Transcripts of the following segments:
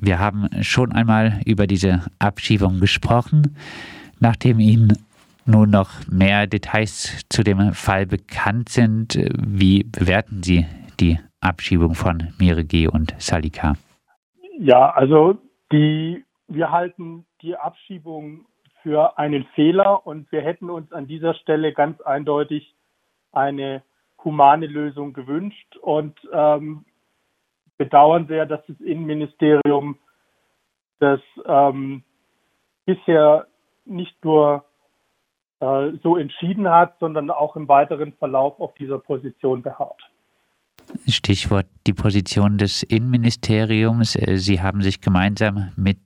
wir haben schon einmal über diese Abschiebung gesprochen. Nachdem Ihnen nun noch mehr Details zu dem Fall bekannt sind, wie bewerten Sie die Abschiebung von Miregi und Salika? Ja, also die, wir halten die Abschiebung für einen Fehler und wir hätten uns an dieser Stelle ganz eindeutig eine humane Lösung gewünscht und ähm, bedauern sehr, dass das Innenministerium das ähm, bisher nicht nur äh, so entschieden hat, sondern auch im weiteren Verlauf auf dieser Position beharrt. Stichwort die Position des Innenministeriums. Äh, Sie haben sich gemeinsam mit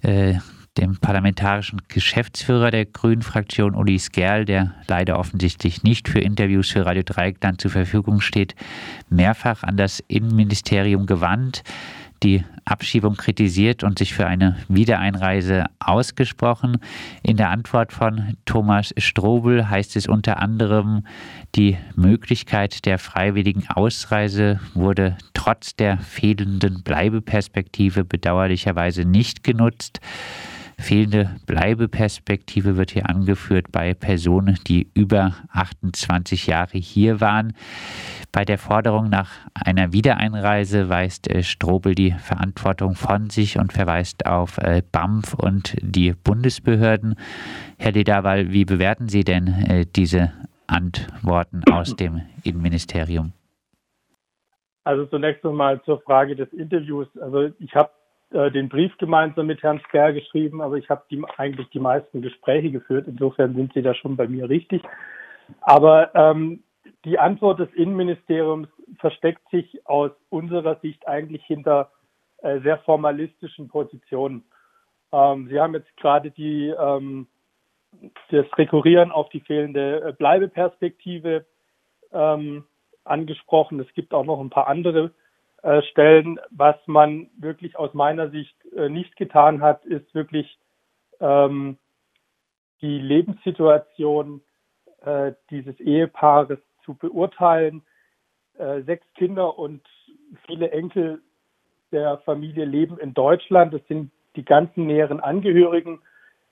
äh, dem parlamentarischen Geschäftsführer der Grünen-Fraktion, Uli Skerl, der leider offensichtlich nicht für Interviews für Radio Dreieckland zur Verfügung steht, mehrfach an das Innenministerium gewandt die Abschiebung kritisiert und sich für eine Wiedereinreise ausgesprochen. In der Antwort von Thomas Strobel heißt es unter anderem, die Möglichkeit der freiwilligen Ausreise wurde trotz der fehlenden Bleibeperspektive bedauerlicherweise nicht genutzt. Fehlende Bleibeperspektive wird hier angeführt bei Personen, die über 28 Jahre hier waren. Bei der Forderung nach einer Wiedereinreise weist äh, Strobel die Verantwortung von sich und verweist auf äh, BAMF und die Bundesbehörden. Herr Lederwall, wie bewerten Sie denn äh, diese Antworten aus dem Innenministerium? Also zunächst einmal zur Frage des Interviews. Also ich habe äh, den Brief gemeinsam mit Herrn Skerr geschrieben, aber ich habe eigentlich die meisten Gespräche geführt. Insofern sind Sie da schon bei mir richtig. Aber ähm, die Antwort des Innenministeriums versteckt sich aus unserer Sicht eigentlich hinter äh, sehr formalistischen Positionen. Ähm, Sie haben jetzt gerade die, ähm, das Rekurrieren auf die fehlende äh, Bleibeperspektive ähm, angesprochen. Es gibt auch noch ein paar andere äh, Stellen. Was man wirklich aus meiner Sicht äh, nicht getan hat, ist wirklich ähm, die Lebenssituation äh, dieses Ehepaares zu beurteilen. Äh, sechs Kinder und viele Enkel der Familie leben in Deutschland. Das sind die ganzen näheren Angehörigen.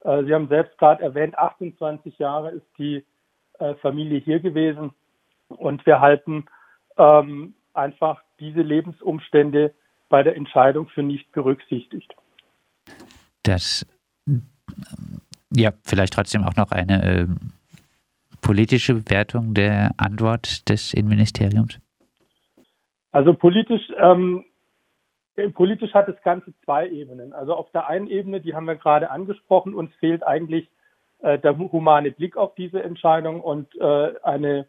Äh, Sie haben selbst gerade erwähnt, 28 Jahre ist die Familie hier gewesen. Und wir halten ähm, einfach diese Lebensumstände bei der Entscheidung für nicht berücksichtigt. Das, ja, vielleicht trotzdem auch noch eine äh, politische Bewertung der Antwort des Innenministeriums? Also politisch, ähm, politisch hat das Ganze zwei Ebenen. Also auf der einen Ebene, die haben wir gerade angesprochen, uns fehlt eigentlich äh, der humane Blick auf diese Entscheidung und äh, eine,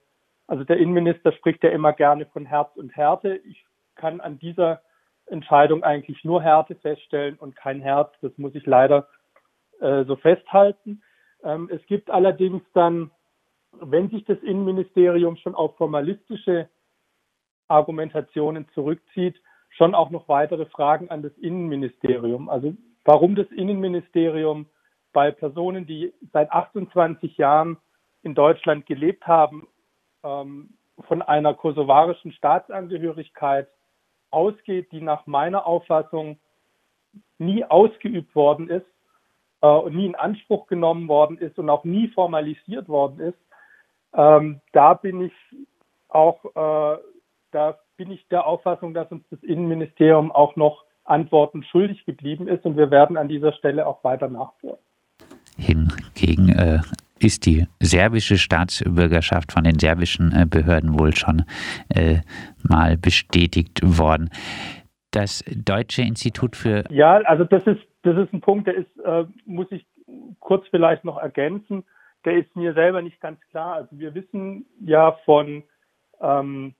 also der Innenminister spricht ja immer gerne von Herz und Härte. Ich kann an dieser Entscheidung eigentlich nur Härte feststellen und kein Herz. Das muss ich leider äh, so festhalten. Ähm, es gibt allerdings dann wenn sich das Innenministerium schon auf formalistische Argumentationen zurückzieht, schon auch noch weitere Fragen an das Innenministerium. Also warum das Innenministerium bei Personen, die seit 28 Jahren in Deutschland gelebt haben, ähm, von einer kosovarischen Staatsangehörigkeit ausgeht, die nach meiner Auffassung nie ausgeübt worden ist äh, und nie in Anspruch genommen worden ist und auch nie formalisiert worden ist, ähm, da bin ich auch, äh, da bin ich der Auffassung, dass uns das Innenministerium auch noch Antworten schuldig geblieben ist und wir werden an dieser Stelle auch weiter nachführen. Hingegen äh, ist die serbische Staatsbürgerschaft von den serbischen äh, Behörden wohl schon äh, mal bestätigt worden. Das Deutsche Institut für. Ja, also das ist, das ist ein Punkt, der ist, äh, muss ich kurz vielleicht noch ergänzen der ist mir selber nicht ganz klar. Also wir wissen ja von ähm,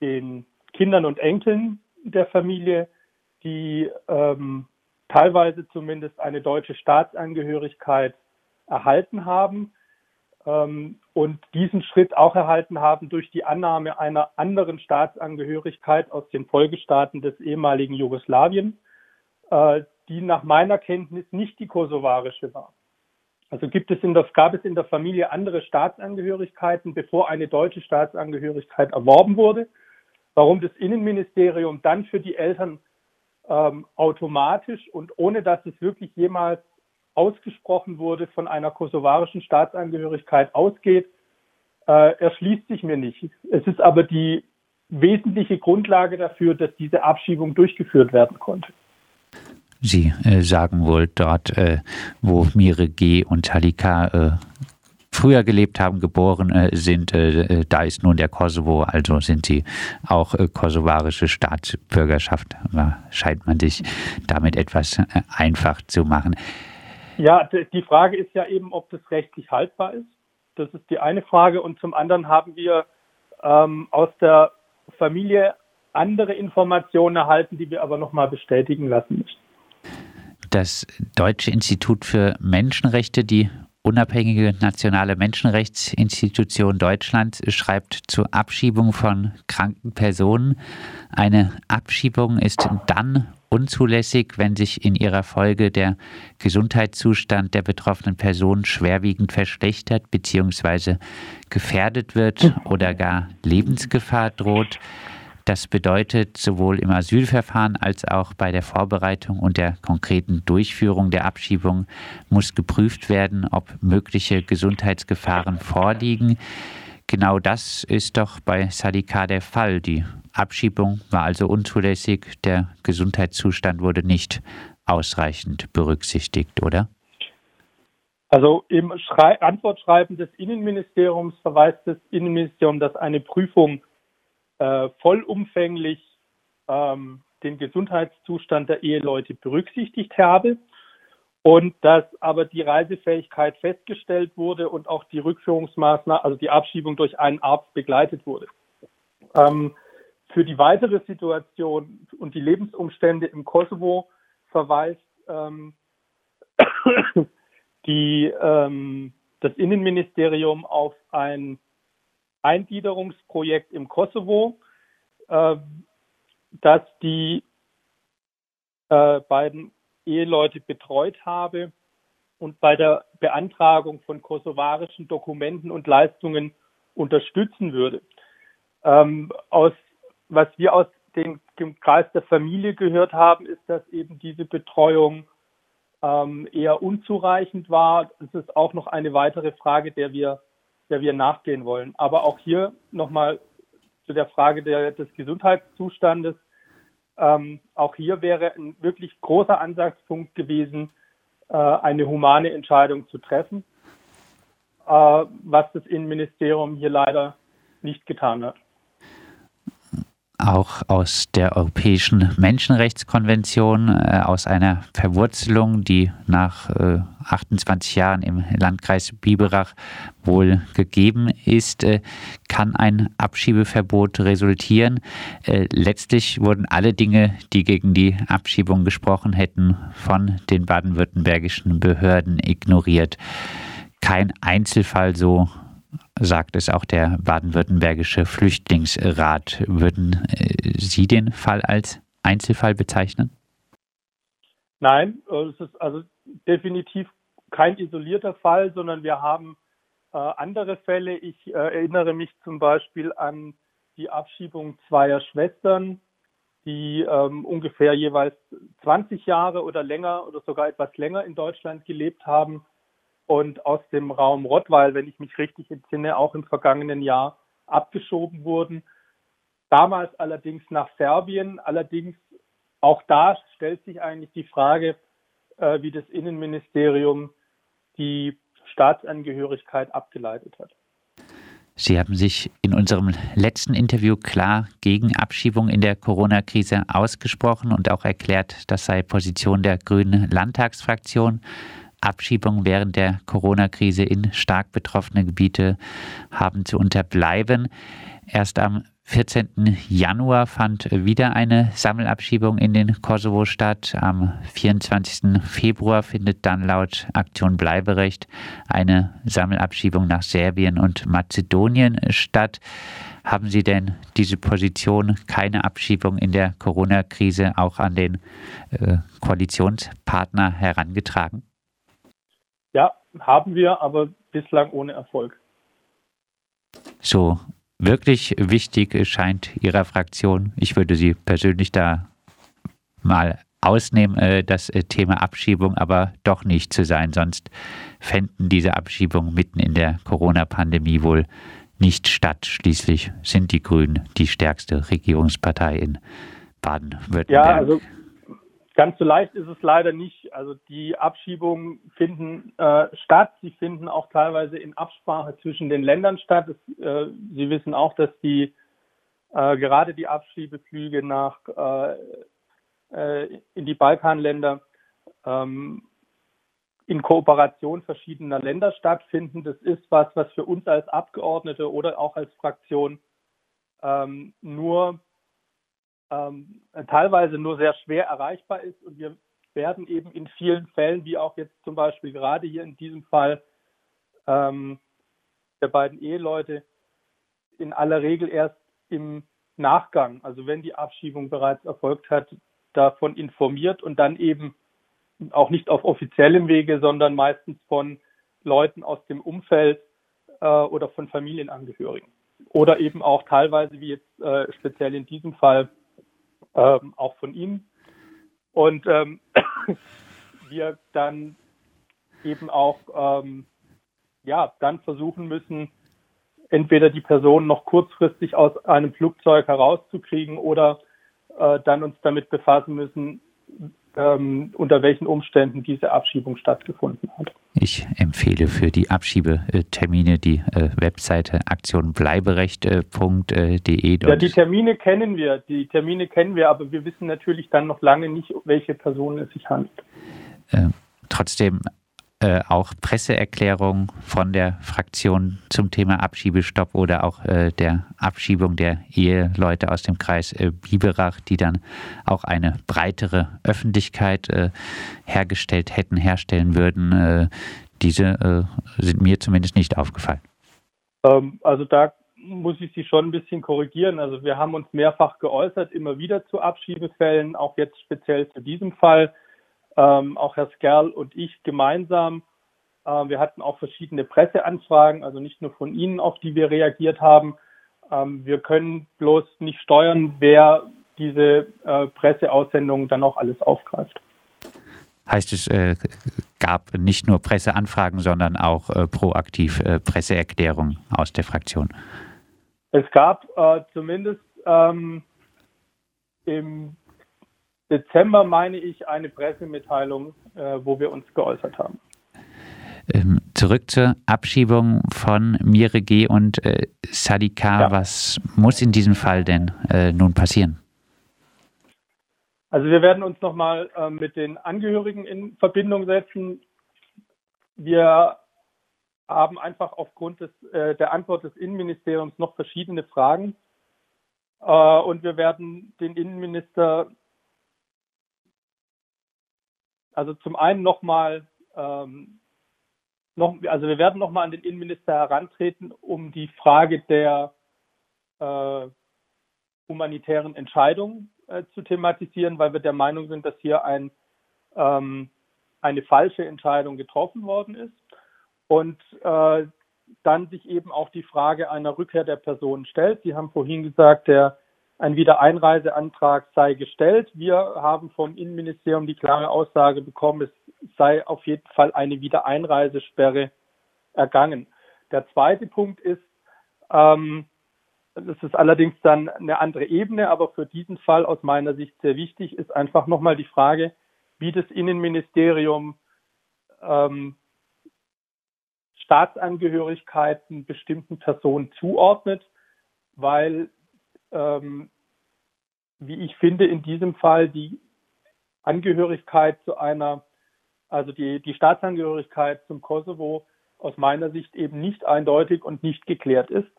den Kindern und Enkeln der Familie, die ähm, teilweise zumindest eine deutsche Staatsangehörigkeit erhalten haben ähm, und diesen Schritt auch erhalten haben durch die Annahme einer anderen Staatsangehörigkeit aus den Folgestaaten des ehemaligen Jugoslawien, äh, die nach meiner Kenntnis nicht die kosovarische war. Also gibt es in der, gab es in der Familie andere Staatsangehörigkeiten, bevor eine deutsche Staatsangehörigkeit erworben wurde. Warum das Innenministerium dann für die Eltern ähm, automatisch und ohne dass es wirklich jemals ausgesprochen wurde, von einer kosovarischen Staatsangehörigkeit ausgeht, äh, erschließt sich mir nicht. Es ist aber die wesentliche Grundlage dafür, dass diese Abschiebung durchgeführt werden konnte. Sie äh, sagen wohl dort, äh, wo Mire G. und Halika äh, früher gelebt haben, geboren äh, sind, äh, da ist nun der Kosovo, also sind sie auch kosovarische Staatsbürgerschaft. Scheint man sich damit etwas einfach zu machen. Ja, die Frage ist ja eben, ob das rechtlich haltbar ist. Das ist die eine Frage. Und zum anderen haben wir ähm, aus der Familie andere Informationen erhalten, die wir aber nochmal bestätigen lassen müssen. Das Deutsche Institut für Menschenrechte, die unabhängige nationale Menschenrechtsinstitution Deutschlands, schreibt zur Abschiebung von kranken Personen. Eine Abschiebung ist dann unzulässig, wenn sich in ihrer Folge der Gesundheitszustand der betroffenen Person schwerwiegend verschlechtert bzw. gefährdet wird oder gar Lebensgefahr droht. Das bedeutet, sowohl im Asylverfahren als auch bei der Vorbereitung und der konkreten Durchführung der Abschiebung muss geprüft werden, ob mögliche Gesundheitsgefahren vorliegen. Genau das ist doch bei Sadika der Fall. Die Abschiebung war also unzulässig, der Gesundheitszustand wurde nicht ausreichend berücksichtigt, oder? Also im Schrei Antwortschreiben des Innenministeriums verweist das Innenministerium, dass eine Prüfung äh, vollumfänglich ähm, den Gesundheitszustand der Eheleute berücksichtigt habe und dass aber die Reisefähigkeit festgestellt wurde und auch die Rückführungsmaßnahme, also die Abschiebung durch einen Arzt begleitet wurde. Ähm, für die weitere Situation und die Lebensumstände im Kosovo verweist ähm, die, ähm, das Innenministerium auf ein Eingliederungsprojekt im Kosovo, äh, das die äh, beiden Eheleute betreut habe und bei der Beantragung von kosovarischen Dokumenten und Leistungen unterstützen würde. Ähm, aus, was wir aus dem, Kreis der Familie gehört haben, ist, dass eben diese Betreuung ähm, eher unzureichend war. Das ist auch noch eine weitere Frage, der wir der wir nachgehen wollen. Aber auch hier nochmal zu der Frage der, des Gesundheitszustandes. Ähm, auch hier wäre ein wirklich großer Ansatzpunkt gewesen, äh, eine humane Entscheidung zu treffen, äh, was das Innenministerium hier leider nicht getan hat auch aus der Europäischen Menschenrechtskonvention, äh, aus einer Verwurzelung, die nach äh, 28 Jahren im Landkreis Biberach wohl gegeben ist, äh, kann ein Abschiebeverbot resultieren. Äh, letztlich wurden alle Dinge, die gegen die Abschiebung gesprochen hätten, von den baden-württembergischen Behörden ignoriert. Kein Einzelfall so sagt es auch der baden-württembergische Flüchtlingsrat. Würden äh, Sie den Fall als Einzelfall bezeichnen? Nein, es ist also definitiv kein isolierter Fall, sondern wir haben äh, andere Fälle. Ich äh, erinnere mich zum Beispiel an die Abschiebung zweier Schwestern, die ähm, ungefähr jeweils 20 Jahre oder länger oder sogar etwas länger in Deutschland gelebt haben und aus dem Raum Rottweil, wenn ich mich richtig entsinne, auch im vergangenen Jahr abgeschoben wurden. Damals allerdings nach Serbien. Allerdings auch da stellt sich eigentlich die Frage, äh, wie das Innenministerium die Staatsangehörigkeit abgeleitet hat. Sie haben sich in unserem letzten Interview klar gegen Abschiebung in der Corona-Krise ausgesprochen und auch erklärt, das sei Position der Grünen Landtagsfraktion. Abschiebungen während der Corona-Krise in stark betroffene Gebiete haben zu unterbleiben. Erst am 14. Januar fand wieder eine Sammelabschiebung in den Kosovo statt. Am 24. Februar findet dann laut Aktion Bleiberecht eine Sammelabschiebung nach Serbien und Mazedonien statt. Haben Sie denn diese Position, keine Abschiebung in der Corona-Krise, auch an den äh, Koalitionspartner herangetragen? Ja, haben wir, aber bislang ohne Erfolg. So, wirklich wichtig scheint Ihrer Fraktion. Ich würde Sie persönlich da mal ausnehmen, das Thema Abschiebung aber doch nicht zu sein. Sonst fänden diese Abschiebungen mitten in der Corona-Pandemie wohl nicht statt. Schließlich sind die Grünen die stärkste Regierungspartei in Baden-Württemberg. Ja, also ganz so leicht ist es leider nicht. Also die Abschiebungen finden äh, statt. Sie finden auch teilweise in Absprache zwischen den Ländern statt. Es, äh, Sie wissen auch, dass die äh, gerade die Abschiebeflüge nach äh, äh, in die Balkanländer ähm, in Kooperation verschiedener Länder stattfinden. Das ist was, was für uns als Abgeordnete oder auch als Fraktion ähm, nur ähm, teilweise nur sehr schwer erreichbar ist und wir werden eben in vielen Fällen, wie auch jetzt zum Beispiel gerade hier in diesem Fall ähm, der beiden Eheleute, in aller Regel erst im Nachgang, also wenn die Abschiebung bereits erfolgt hat, davon informiert und dann eben auch nicht auf offiziellem Wege, sondern meistens von Leuten aus dem Umfeld äh, oder von Familienangehörigen. Oder eben auch teilweise, wie jetzt äh, speziell in diesem Fall, ähm, auch von Ihnen. Und ähm, wir dann eben auch ähm, ja, dann versuchen müssen, entweder die Person noch kurzfristig aus einem Flugzeug herauszukriegen oder äh, dann uns damit befassen müssen, ähm, unter welchen Umständen diese Abschiebung stattgefunden hat. Ich empfehle für die Abschiebetermine die äh, Webseite aktionbleiberecht.de. Ja, die Termine kennen wir, die Termine kennen wir, aber wir wissen natürlich dann noch lange nicht, um welche Personen es sich handelt. Äh, trotzdem äh, auch Presseerklärungen von der Fraktion zum Thema Abschiebestopp oder auch äh, der Abschiebung der Eheleute aus dem Kreis äh, Biberach, die dann auch eine breitere Öffentlichkeit äh, hergestellt hätten, herstellen würden. Äh, diese sind mir zumindest nicht aufgefallen. Ähm, also da muss ich Sie schon ein bisschen korrigieren. Also wir haben uns mehrfach geäußert, immer wieder zu Abschiebefällen, auch jetzt speziell zu diesem Fall ähm, auch Herr Skerl und ich gemeinsam. Äh, wir hatten auch verschiedene Presseanfragen, also nicht nur von Ihnen, auf die wir reagiert haben. Ähm, wir können bloß nicht steuern, wer diese äh, Presseaussendungen dann auch alles aufgreift. Heißt es, äh, gab nicht nur Presseanfragen, sondern auch äh, proaktiv äh, Presseerklärungen aus der Fraktion? Es gab äh, zumindest ähm, im Dezember, meine ich, eine Pressemitteilung, äh, wo wir uns geäußert haben. Ähm, zurück zur Abschiebung von Mire G. und äh, Sadika. Ja. Was muss in diesem Fall denn äh, nun passieren? Also wir werden uns nochmal äh, mit den Angehörigen in Verbindung setzen. Wir haben einfach aufgrund des, äh, der Antwort des Innenministeriums noch verschiedene Fragen. Äh, und wir werden den Innenminister also zum einen nochmal, ähm, noch, also wir werden nochmal an den Innenminister herantreten, um die Frage der äh, humanitären Entscheidung äh, zu thematisieren, weil wir der Meinung sind, dass hier ein, ähm, eine falsche Entscheidung getroffen worden ist. Und äh, dann sich eben auch die Frage einer Rückkehr der Person stellt. Sie haben vorhin gesagt, der ein Wiedereinreiseantrag sei gestellt. Wir haben vom Innenministerium die klare Aussage bekommen, es sei auf jeden Fall eine Wiedereinreisesperre ergangen. Der zweite Punkt ist, ähm, das ist allerdings dann eine andere Ebene, aber für diesen Fall aus meiner Sicht sehr wichtig, ist einfach nochmal die Frage, wie das Innenministerium ähm, Staatsangehörigkeiten bestimmten Personen zuordnet, weil ähm, wie ich finde, in diesem Fall die Angehörigkeit zu einer, also die, die Staatsangehörigkeit zum Kosovo aus meiner Sicht eben nicht eindeutig und nicht geklärt ist.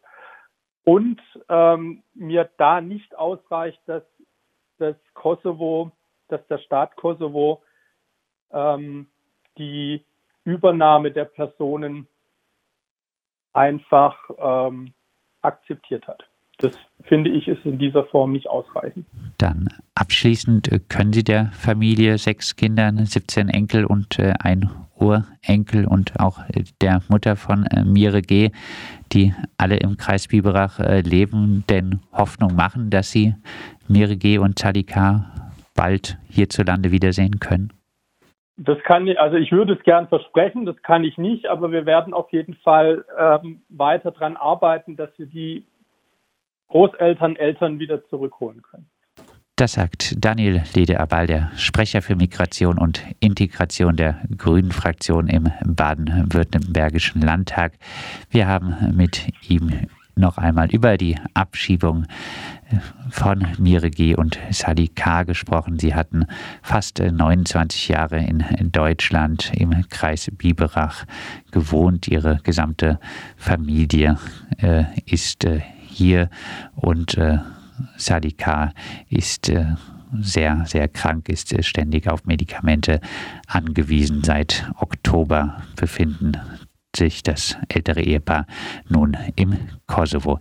Und ähm, mir da nicht ausreicht, dass das Kosovo, dass der Staat Kosovo ähm, die Übernahme der Personen einfach ähm, akzeptiert hat. Das finde ich ist in dieser Form nicht ausreichend. Dann abschließend äh, können Sie der Familie sechs Kindern, 17 Enkel und äh, ein Urenkel und auch äh, der Mutter von Mire G., die alle im Kreis Biberach leben, denn Hoffnung machen, dass sie Mire G. und Zadika bald hierzulande wiedersehen können? Das kann ich, also ich würde es gern versprechen, das kann ich nicht, aber wir werden auf jeden Fall ähm, weiter daran arbeiten, dass wir die Großeltern, Eltern wieder zurückholen können. Das sagt Daniel Lede-Abal, der Sprecher für Migration und Integration der Grünen-Fraktion im baden-württembergischen Landtag. Wir haben mit ihm noch einmal über die Abschiebung von Miregi und Sadi K. gesprochen. Sie hatten fast 29 Jahre in Deutschland im Kreis Biberach gewohnt. Ihre gesamte Familie äh, ist äh, hier und äh, Sadi K. ist äh, sehr, sehr krank, ist äh, ständig auf Medikamente angewiesen. Seit Oktober befinden sich das ältere Ehepaar nun im Kosovo.